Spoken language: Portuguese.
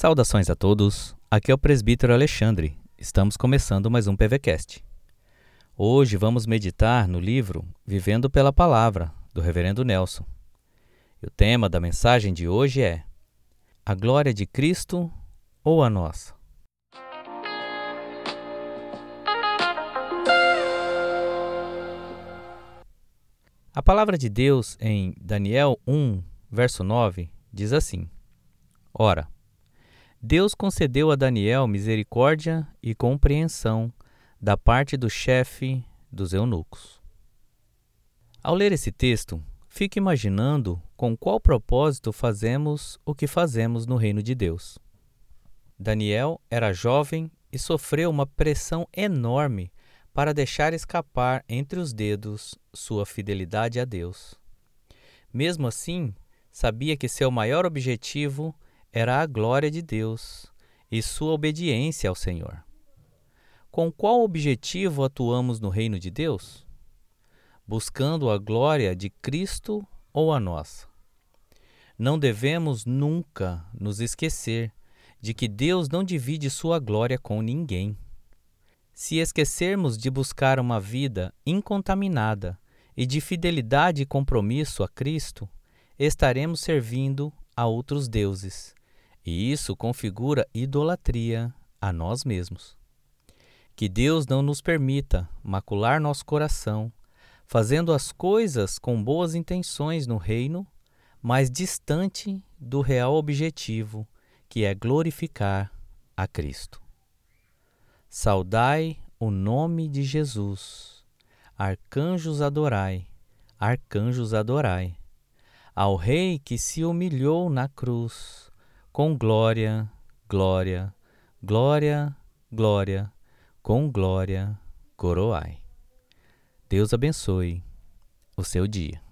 Saudações a todos, aqui é o presbítero Alexandre. Estamos começando mais um PVCast. Hoje vamos meditar no livro Vivendo pela Palavra, do Reverendo Nelson. E o tema da mensagem de hoje é A glória de Cristo ou a nossa? A palavra de Deus em Daniel 1, verso 9, diz assim: Ora, Deus concedeu a Daniel misericórdia e compreensão da parte do chefe dos eunucos. Ao ler esse texto, fique imaginando com qual propósito fazemos o que fazemos no reino de Deus. Daniel era jovem e sofreu uma pressão enorme para deixar escapar entre os dedos sua fidelidade a Deus. Mesmo assim, sabia que seu maior objetivo era a glória de Deus e sua obediência ao Senhor. Com qual objetivo atuamos no reino de Deus? Buscando a glória de Cristo ou a nossa? Não devemos nunca nos esquecer de que Deus não divide sua glória com ninguém. Se esquecermos de buscar uma vida incontaminada e de fidelidade e compromisso a Cristo, estaremos servindo a outros deuses e isso configura idolatria a nós mesmos. Que Deus não nos permita macular nosso coração, fazendo as coisas com boas intenções no reino, mas distante do real objetivo, que é glorificar a Cristo. Saudai o nome de Jesus. Arcanjos adorai, arcanjos adorai. Ao Rei que se humilhou na cruz com glória, glória, glória, glória, com glória, coroai. Deus abençoe o seu dia.